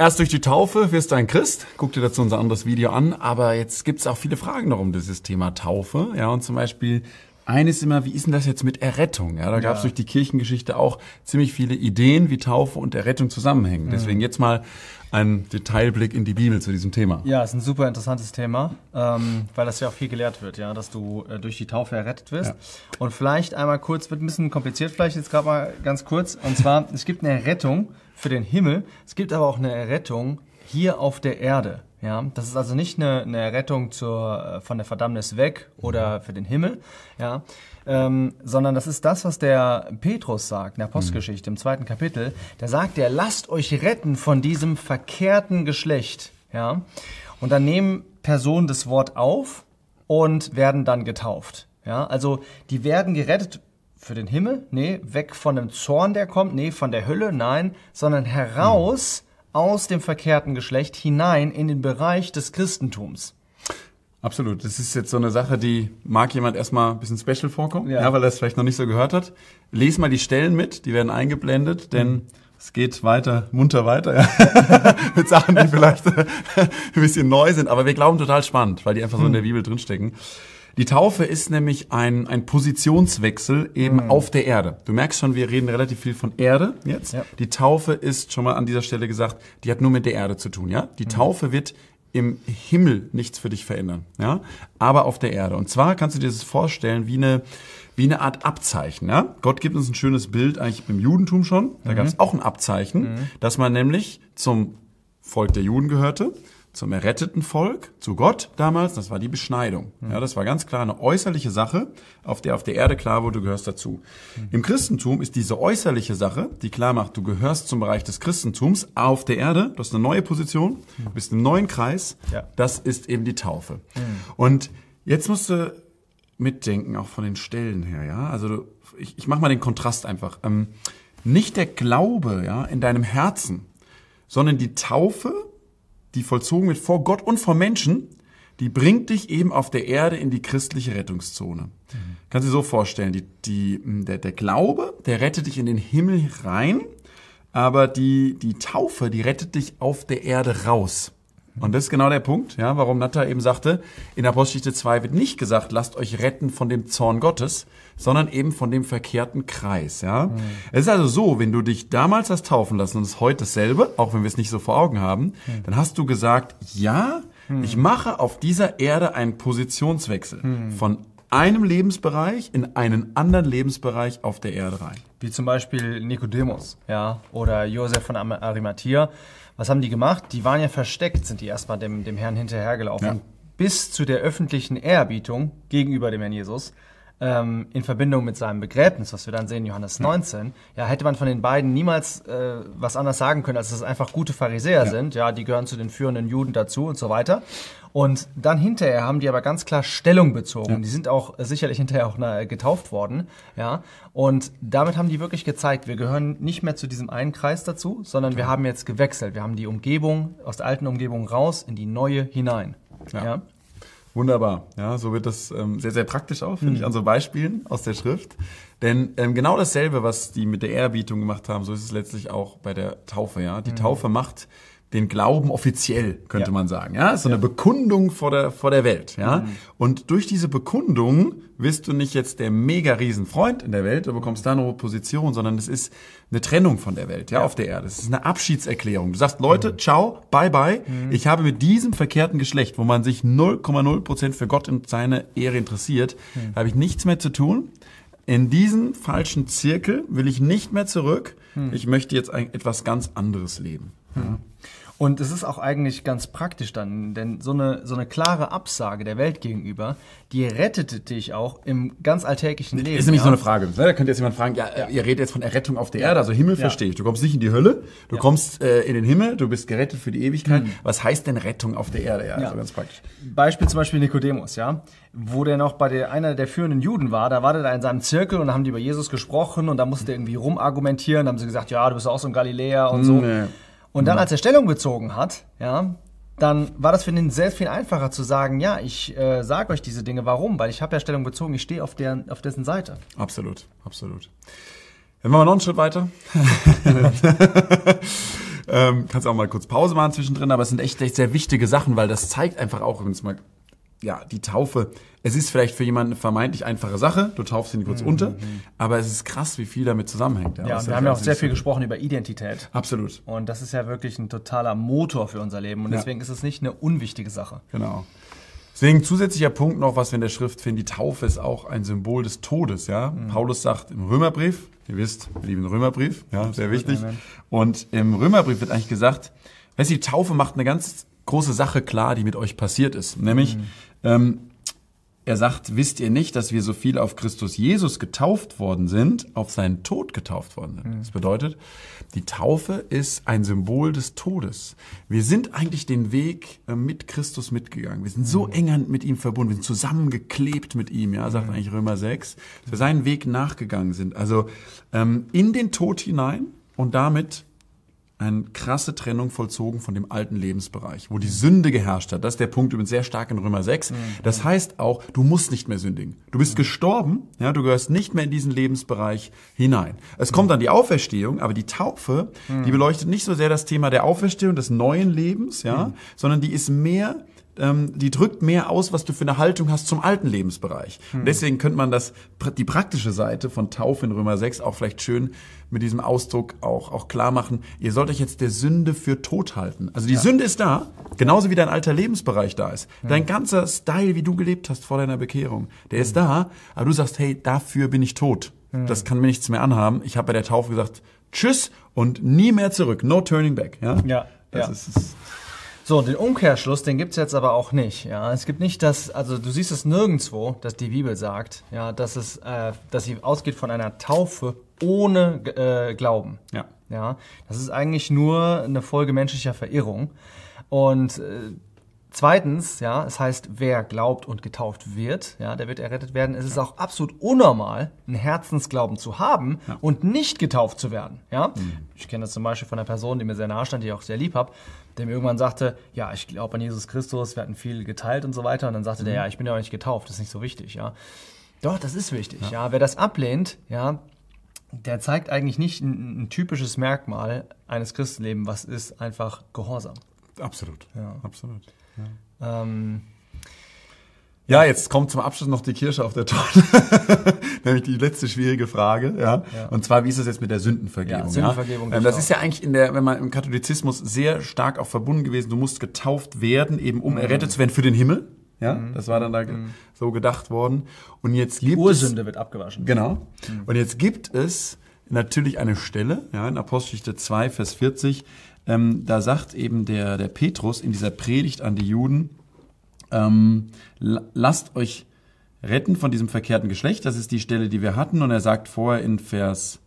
Erst durch die Taufe wirst du ein Christ. Guck dir dazu unser anderes Video an. Aber jetzt gibt es auch viele Fragen noch um dieses Thema Taufe. Ja, und zum Beispiel eines immer, wie ist denn das jetzt mit Errettung? Ja, da gab es durch die Kirchengeschichte auch ziemlich viele Ideen, wie Taufe und Errettung zusammenhängen. Mhm. Deswegen jetzt mal ein Detailblick in die Bibel zu diesem Thema. Ja, ist ein super interessantes Thema, ähm, weil das ja auch viel gelehrt wird, ja, dass du äh, durch die Taufe errettet wirst. Ja. Und vielleicht einmal kurz, wird ein bisschen kompliziert, vielleicht jetzt gerade mal ganz kurz. Und zwar, es gibt eine Errettung für den Himmel, es gibt aber auch eine Errettung hier auf der Erde. Ja, das ist also nicht eine, eine Errettung zur, äh, von der Verdammnis weg oder für den Himmel, ja, ähm, sondern das ist das, was der Petrus sagt in der Postgeschichte im zweiten Kapitel. Der sagt, der lasst euch retten von diesem verkehrten Geschlecht, ja, und dann nehmen Personen das Wort auf und werden dann getauft, ja, also die werden gerettet für den Himmel, nee, weg von dem Zorn, der kommt, nee, von der Hölle, nein, sondern heraus. Mhm aus dem verkehrten Geschlecht hinein in den Bereich des Christentums. Absolut. Das ist jetzt so eine Sache, die mag jemand erstmal ein bisschen special vorkommen, ja. ja weil er es vielleicht noch nicht so gehört hat. Lies mal die Stellen mit, die werden eingeblendet, denn mhm. es geht weiter, munter weiter, ja. mit Sachen, die vielleicht ein bisschen neu sind, aber wir glauben total spannend, weil die einfach so in der mhm. Bibel drinstecken. Die Taufe ist nämlich ein, ein Positionswechsel eben mhm. auf der Erde. Du merkst schon, wir reden relativ viel von Erde jetzt. Ja. Die Taufe ist schon mal an dieser Stelle gesagt, die hat nur mit der Erde zu tun, ja? Die mhm. Taufe wird im Himmel nichts für dich verändern, ja? Aber auf der Erde. Und zwar kannst du dir das vorstellen wie eine, wie eine Art Abzeichen, ja? Gott gibt uns ein schönes Bild eigentlich im Judentum schon. Da mhm. gab es auch ein Abzeichen, mhm. dass man nämlich zum Volk der Juden gehörte zum erretteten Volk, zu Gott damals, das war die Beschneidung. Ja, das war ganz klar eine äußerliche Sache, auf der auf der Erde klar wurde, du gehörst dazu. Im Christentum ist diese äußerliche Sache, die klar macht, du gehörst zum Bereich des Christentums auf der Erde, du hast eine neue Position, du bist im neuen Kreis, ja. das ist eben die Taufe. Und jetzt musst du mitdenken, auch von den Stellen her, ja. Also ich, ich mache mal den Kontrast einfach. Ähm, nicht der Glaube, ja, in deinem Herzen, sondern die Taufe die vollzogen wird vor Gott und vor Menschen, die bringt dich eben auf der Erde in die christliche Rettungszone. Mhm. Kannst du dir so vorstellen, die, die, der, der Glaube, der rettet dich in den Himmel rein, aber die, die Taufe, die rettet dich auf der Erde raus. Und das ist genau der Punkt, ja, warum Natta eben sagte, in Apostelgeschichte 2 wird nicht gesagt, lasst euch retten von dem Zorn Gottes, sondern eben von dem verkehrten Kreis, ja. Mhm. Es ist also so, wenn du dich damals hast taufen lassen und es ist heute dasselbe, auch wenn wir es nicht so vor Augen haben, mhm. dann hast du gesagt, ja, mhm. ich mache auf dieser Erde einen Positionswechsel mhm. von einem Lebensbereich in einen anderen Lebensbereich auf der Erde rein. Wie zum Beispiel Nikodemus, ja, oder Josef von Arimathea. Was haben die gemacht? Die waren ja versteckt, sind die erstmal dem, dem Herrn hinterhergelaufen. Ja. Bis zu der öffentlichen Ehrerbietung gegenüber dem Herrn Jesus ähm, in Verbindung mit seinem Begräbnis, was wir dann sehen in Johannes 19, ja, hätte man von den beiden niemals äh, was anderes sagen können, als dass es einfach gute Pharisäer ja. sind, ja, die gehören zu den führenden Juden dazu und so weiter. Und dann hinterher haben die aber ganz klar Stellung bezogen. Ja. Die sind auch äh, sicherlich hinterher auch na, getauft worden, ja. Und damit haben die wirklich gezeigt, wir gehören nicht mehr zu diesem einen Kreis dazu, sondern wir haben jetzt gewechselt. Wir haben die Umgebung aus der alten Umgebung raus in die neue hinein. Ja. ja? Wunderbar. Ja, so wird das ähm, sehr, sehr praktisch auch, finde mhm. ich, an so Beispielen aus der Schrift. Denn ähm, genau dasselbe, was die mit der Ehrerbietung gemacht haben, so ist es letztlich auch bei der Taufe. Ja, Die mhm. Taufe macht den Glauben offiziell, könnte ja. man sagen. Ja, so eine ja. Bekundung vor der, vor der Welt. Ja, mhm. und durch diese Bekundung wirst du nicht jetzt der mega Riesenfreund in der Welt, du bekommst da eine Position, sondern es ist eine Trennung von der Welt, ja, ja. auf der Erde. Es ist eine Abschiedserklärung. Du sagst, Leute, mhm. ciao, bye bye. Mhm. Ich habe mit diesem verkehrten Geschlecht, wo man sich 0,0 Prozent für Gott und seine Ehre interessiert, mhm. habe ich nichts mehr zu tun. In diesen falschen Zirkel will ich nicht mehr zurück. Mhm. Ich möchte jetzt ein, etwas ganz anderes leben. Ja. Und es ist auch eigentlich ganz praktisch dann, denn so eine, so eine klare Absage der Welt gegenüber, die rettete dich auch im ganz alltäglichen Leben. Ist nämlich ja? so eine Frage. Ne? Da könnte jetzt jemand fragen, ja, ja, ihr redet jetzt von Errettung auf der Erde, also Himmel ja. verstehe ich. Du kommst nicht in die Hölle, du kommst äh, in den Himmel, du bist gerettet für die Ewigkeit. Mhm. Was heißt denn Rettung auf der Erde? Ja, also ganz praktisch. Beispiel zum Beispiel Nikodemus, ja, wo der noch bei der, einer der führenden Juden war, da war der da in seinem Zirkel und da haben die über Jesus gesprochen und da musste er irgendwie rumargumentieren, da haben sie gesagt, ja, du bist auch so ein Galiläer und so. Nee. Und dann, mhm. als er Stellung bezogen hat, ja, dann war das für ihn sehr viel einfacher zu sagen, ja, ich äh, sage euch diese Dinge. Warum? Weil ich habe ja Stellung bezogen, ich stehe auf, auf dessen Seite. Absolut, absolut. Wenn wir mal noch einen Schritt weiter. ähm, kannst auch mal kurz Pause machen zwischendrin, aber es sind echt, echt sehr wichtige Sachen, weil das zeigt einfach auch, wenn es mal ja, die Taufe, es ist vielleicht für jemanden eine vermeintlich einfache Sache, du taufst ihn kurz mhm. unter, aber es ist krass, wie viel damit zusammenhängt. Ja, ja wir haben ja auch sehr viel gesprochen über Identität. Absolut. Und das ist ja wirklich ein totaler Motor für unser Leben und ja. deswegen ist es nicht eine unwichtige Sache. Genau. Deswegen zusätzlicher Punkt noch, was wir in der Schrift finden, die Taufe ist auch ein Symbol des Todes, ja. Mhm. Paulus sagt im Römerbrief, ihr wisst, wir lieben den Römerbrief, ja, sehr wichtig. Amen. Und im Römerbrief wird eigentlich gesagt, weißt du, die Taufe macht eine ganz große Sache klar, die mit euch passiert ist. Nämlich, mhm. Ähm, er sagt, wisst ihr nicht, dass wir so viel auf Christus Jesus getauft worden sind, auf seinen Tod getauft worden sind. Mhm. Das bedeutet, die Taufe ist ein Symbol des Todes. Wir sind eigentlich den Weg äh, mit Christus mitgegangen. Wir sind so mhm. eng mit ihm verbunden, wir sind zusammengeklebt mit ihm, ja, sagt mhm. eigentlich Römer 6, dass wir seinen Weg nachgegangen sind. Also ähm, in den Tod hinein und damit eine krasse Trennung vollzogen von dem alten Lebensbereich, wo die Sünde geherrscht hat. Das ist der Punkt übrigens sehr stark in Römer 6. Mhm. Das heißt auch, du musst nicht mehr sündigen. Du bist mhm. gestorben, ja, du gehörst nicht mehr in diesen Lebensbereich hinein. Es kommt dann die Auferstehung, aber die Taufe, mhm. die beleuchtet nicht so sehr das Thema der Auferstehung, des neuen Lebens, ja, sondern die ist mehr ähm, die drückt mehr aus, was du für eine Haltung hast zum alten Lebensbereich. Hm. deswegen könnte man das, die praktische Seite von Taufe in Römer 6 auch vielleicht schön mit diesem Ausdruck auch, auch klar machen. Ihr sollt euch jetzt der Sünde für tot halten. Also die ja. Sünde ist da, genauso wie dein alter Lebensbereich da ist. Hm. Dein ganzer Style, wie du gelebt hast vor deiner Bekehrung, der hm. ist da, aber du sagst, hey, dafür bin ich tot. Hm. Das kann mir nichts mehr anhaben. Ich habe bei der Taufe gesagt, tschüss und nie mehr zurück. No turning back. Ja, ja. Das ja. ist, ist so, den Umkehrschluss, den gibt's jetzt aber auch nicht. Ja, es gibt nicht das, also du siehst es nirgendwo, dass die Bibel sagt, ja, dass es, äh, dass sie ausgeht von einer Taufe ohne äh, Glauben. Ja. Ja, das ist eigentlich nur eine Folge menschlicher Verirrung. Und äh, Zweitens, ja, es heißt, wer glaubt und getauft wird, ja, der wird errettet werden. Es ist auch absolut unnormal, einen Herzensglauben zu haben ja. und nicht getauft zu werden. Ja, mhm. ich kenne das zum Beispiel von einer Person, die mir sehr nahe stand, die ich auch sehr lieb habe, der mir irgendwann sagte, ja, ich glaube an Jesus Christus, wir hatten viel geteilt und so weiter. Und dann sagte mhm. der, ja, ich bin ja auch nicht getauft, das ist nicht so wichtig. Ja, doch, das ist wichtig. Ja, ja wer das ablehnt, ja, der zeigt eigentlich nicht ein, ein typisches Merkmal eines Christenlebens, was ist einfach Gehorsam. Absolut. Ja, absolut. Ja. Ähm, ja, jetzt kommt zum Abschluss noch die Kirsche auf der Torte, nämlich die letzte schwierige Frage, ja? ja. Und zwar, wie ist es jetzt mit der Sündenvergebung? Ja, Sündenvergebung. Ja? Ähm, das ist ja eigentlich in der, wenn man im Katholizismus sehr stark auch verbunden gewesen. Du musst getauft werden, eben um mhm. errettet zu werden für den Himmel. Ja, mhm. das war dann da mhm. so gedacht worden. Und jetzt gibt Ursünde es, wird abgewaschen. Genau. Mhm. Und jetzt gibt es natürlich eine Stelle, ja, in Apostelgeschichte 2, Vers 40, ähm, da sagt eben der, der Petrus in dieser Predigt an die Juden, ähm, lasst euch retten von diesem verkehrten Geschlecht. Das ist die Stelle, die wir hatten. Und er sagt vorher in Vers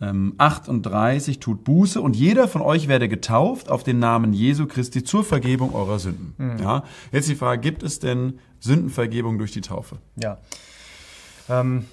ähm, 38, tut Buße und jeder von euch werde getauft auf den Namen Jesu Christi zur Vergebung eurer Sünden. Mhm. Ja, jetzt die Frage, gibt es denn Sündenvergebung durch die Taufe? Ja. Ähm,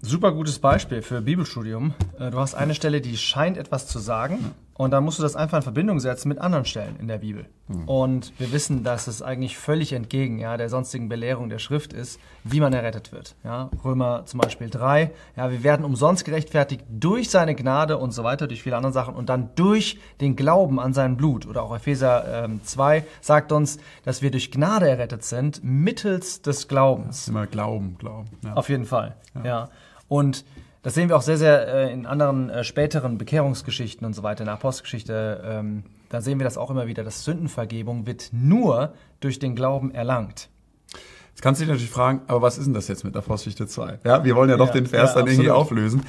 super gutes Beispiel für Bibelstudium. Äh, du hast eine Stelle, die scheint etwas zu sagen. Und dann musst du das einfach in Verbindung setzen mit anderen Stellen in der Bibel. Mhm. Und wir wissen, dass es eigentlich völlig entgegen ja, der sonstigen Belehrung der Schrift ist, wie man errettet wird. Ja, Römer zum Beispiel 3, ja, wir werden umsonst gerechtfertigt durch seine Gnade und so weiter, durch viele andere Sachen und dann durch den Glauben an sein Blut. Oder auch Epheser ähm, 2 sagt uns, dass wir durch Gnade errettet sind, mittels des Glaubens. Ja, immer Glauben, Glauben. Ja. Auf jeden Fall, ja. ja. Und das sehen wir auch sehr, sehr äh, in anderen äh, späteren Bekehrungsgeschichten und so weiter, in der Apostelgeschichte. Ähm, da sehen wir das auch immer wieder, dass Sündenvergebung wird nur durch den Glauben erlangt. Jetzt kannst du dich natürlich fragen, aber was ist denn das jetzt mit Apostelgeschichte 2? Ja, wir wollen ja doch ja, den Vers ja, dann absolut. irgendwie auflösen.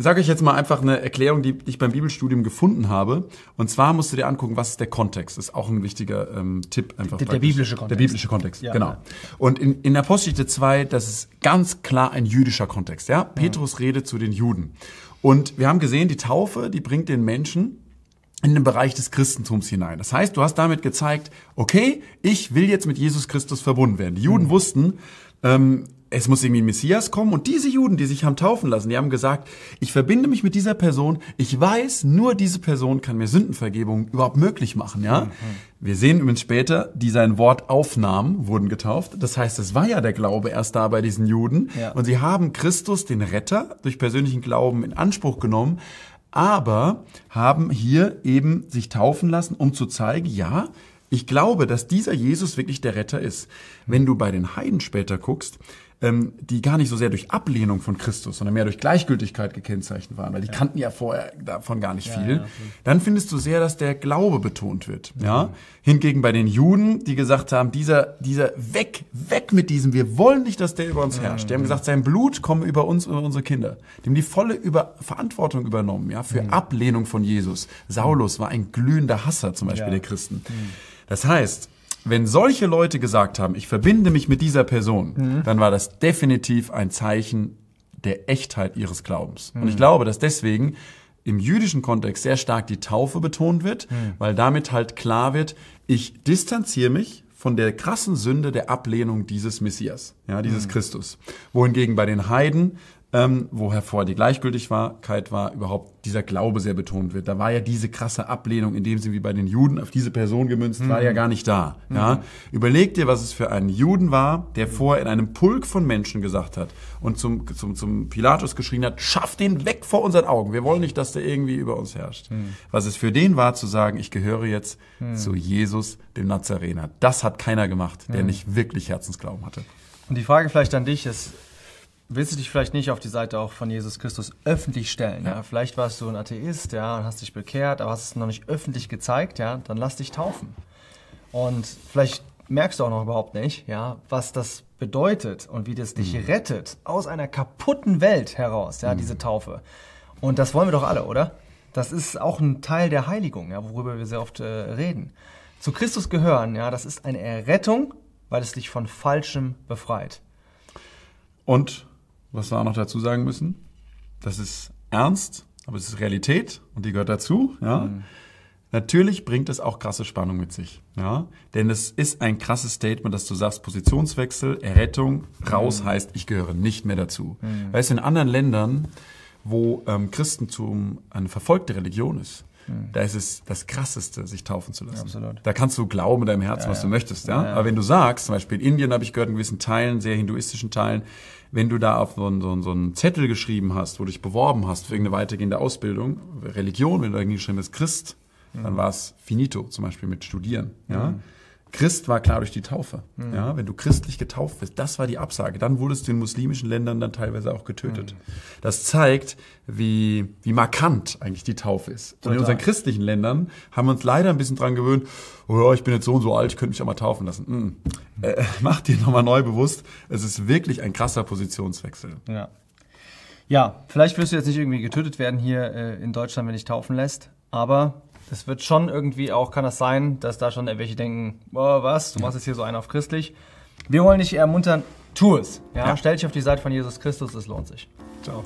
Ich sage euch jetzt mal einfach eine Erklärung, die ich beim Bibelstudium gefunden habe. Und zwar musst du dir angucken, was ist der Kontext. Das ist auch ein wichtiger ähm, Tipp. Einfach der, der biblische Kontext. Der biblische Kontext, ja, genau. Ja. Und in, in Apostelgeschichte 2, das ist ganz klar ein jüdischer Kontext. Ja? Petrus ja. redet zu den Juden. Und wir haben gesehen, die Taufe, die bringt den Menschen in den Bereich des Christentums hinein. Das heißt, du hast damit gezeigt, okay, ich will jetzt mit Jesus Christus verbunden werden. Die Juden mhm. wussten, ähm, es muss irgendwie ein Messias kommen. Und diese Juden, die sich haben taufen lassen, die haben gesagt, ich verbinde mich mit dieser Person. Ich weiß, nur diese Person kann mir Sündenvergebung überhaupt möglich machen, ja. Mhm. Wir sehen übrigens später, die sein Wort aufnahmen, wurden getauft. Das heißt, es war ja der Glaube erst da bei diesen Juden. Ja. Und sie haben Christus, den Retter, durch persönlichen Glauben in Anspruch genommen. aber haben hier eben sich taufen lassen, um zu zeigen, ja, ich glaube, dass dieser Jesus wirklich der Retter ist. Wenn du bei den Heiden später guckst, ähm, die gar nicht so sehr durch Ablehnung von Christus, sondern mehr durch Gleichgültigkeit gekennzeichnet waren, weil die ja. kannten ja vorher davon gar nicht ja, viel. Ja, dann findest du sehr, dass der Glaube betont wird. Mhm. Ja. Hingegen bei den Juden, die gesagt haben, dieser, dieser weg, weg mit diesem, wir wollen nicht, dass der über uns herrscht. Die haben mhm. gesagt, sein Blut komme über uns, über unsere Kinder. Die haben die volle über Verantwortung übernommen, ja, für mhm. Ablehnung von Jesus. Saulus war ein glühender Hasser zum Beispiel der Christen. Das heißt, wenn solche Leute gesagt haben, ich verbinde mich mit dieser Person, mhm. dann war das definitiv ein Zeichen der Echtheit ihres Glaubens. Mhm. Und ich glaube, dass deswegen im jüdischen Kontext sehr stark die Taufe betont wird, mhm. weil damit halt klar wird, ich distanziere mich von der krassen Sünde der Ablehnung dieses Messias, ja, dieses mhm. Christus. Wohingegen bei den Heiden ähm, wo hervor die Gleichgültigkeit war, überhaupt dieser Glaube sehr betont wird. Da war ja diese krasse Ablehnung, in dem sie wie bei den Juden auf diese Person gemünzt, mhm. war ja mhm. gar nicht da. Mhm. Ja? Überleg dir, was es für einen Juden war, der vorher in einem Pulk von Menschen gesagt hat und zum, zum, zum Pilatus geschrien hat, schaff den weg vor unseren Augen. Wir wollen nicht, dass der irgendwie über uns herrscht. Mhm. Was es für den war, zu sagen, ich gehöre jetzt mhm. zu Jesus, dem Nazarener. Das hat keiner gemacht, der mhm. nicht wirklich Herzensglauben hatte. Und die Frage vielleicht an dich ist, willst du dich vielleicht nicht auf die Seite auch von Jesus Christus öffentlich stellen. Ja. ja. Vielleicht warst du ein Atheist, ja, und hast dich bekehrt, aber hast es noch nicht öffentlich gezeigt, ja, dann lass dich taufen. Und vielleicht merkst du auch noch überhaupt nicht, ja, was das bedeutet und wie das dich mhm. rettet aus einer kaputten Welt heraus, ja, mhm. diese Taufe. Und das wollen wir doch alle, oder? Das ist auch ein Teil der Heiligung, ja, worüber wir sehr oft äh, reden. Zu Christus gehören, ja, das ist eine Errettung, weil es dich von Falschem befreit. Und was wir auch noch dazu sagen müssen, das ist ernst, aber es ist Realität und die gehört dazu. Ja. Mhm. Natürlich bringt es auch krasse Spannung mit sich. Ja? Denn es ist ein krasses Statement, dass du sagst, Positionswechsel, Errettung, raus mhm. heißt, ich gehöre nicht mehr dazu. Mhm. Weißt du, in anderen Ländern, wo ähm, Christentum eine verfolgte Religion ist, mhm. da ist es das Krasseste, sich taufen zu lassen. Absolut. Da kannst du glauben in deinem Herzen, ja, was du möchtest. Ja? Aber wenn du sagst, zum Beispiel in Indien habe ich gehört, in gewissen Teilen, sehr hinduistischen Teilen, wenn du da auf so einen, so, einen, so einen Zettel geschrieben hast, wo du dich beworben hast für irgendeine weitergehende Ausbildung, Religion, wenn du da geschrieben hast, Christ, mhm. dann war es finito, zum Beispiel mit Studieren. Ja? Mhm. Christ war klar durch die Taufe. Mhm. Ja, wenn du christlich getauft bist, das war die Absage. Dann wurdest du in muslimischen Ländern dann teilweise auch getötet. Mhm. Das zeigt, wie, wie markant eigentlich die Taufe ist. Total. Und in unseren christlichen Ländern haben wir uns leider ein bisschen dran gewöhnt, oh ja, ich bin jetzt so und so alt, ich könnte mich auch mal taufen lassen. Mhm. Äh, mach dir nochmal neu bewusst, es ist wirklich ein krasser Positionswechsel. Ja. Ja, vielleicht wirst du jetzt nicht irgendwie getötet werden hier äh, in Deutschland, wenn dich taufen lässt, aber es wird schon irgendwie auch, kann das sein, dass da schon welche denken, oh, was, du machst jetzt hier so einen auf christlich. Wir wollen dich ermuntern, tu es. Ja? ja? Stell dich auf die Seite von Jesus Christus, es lohnt sich. Ciao.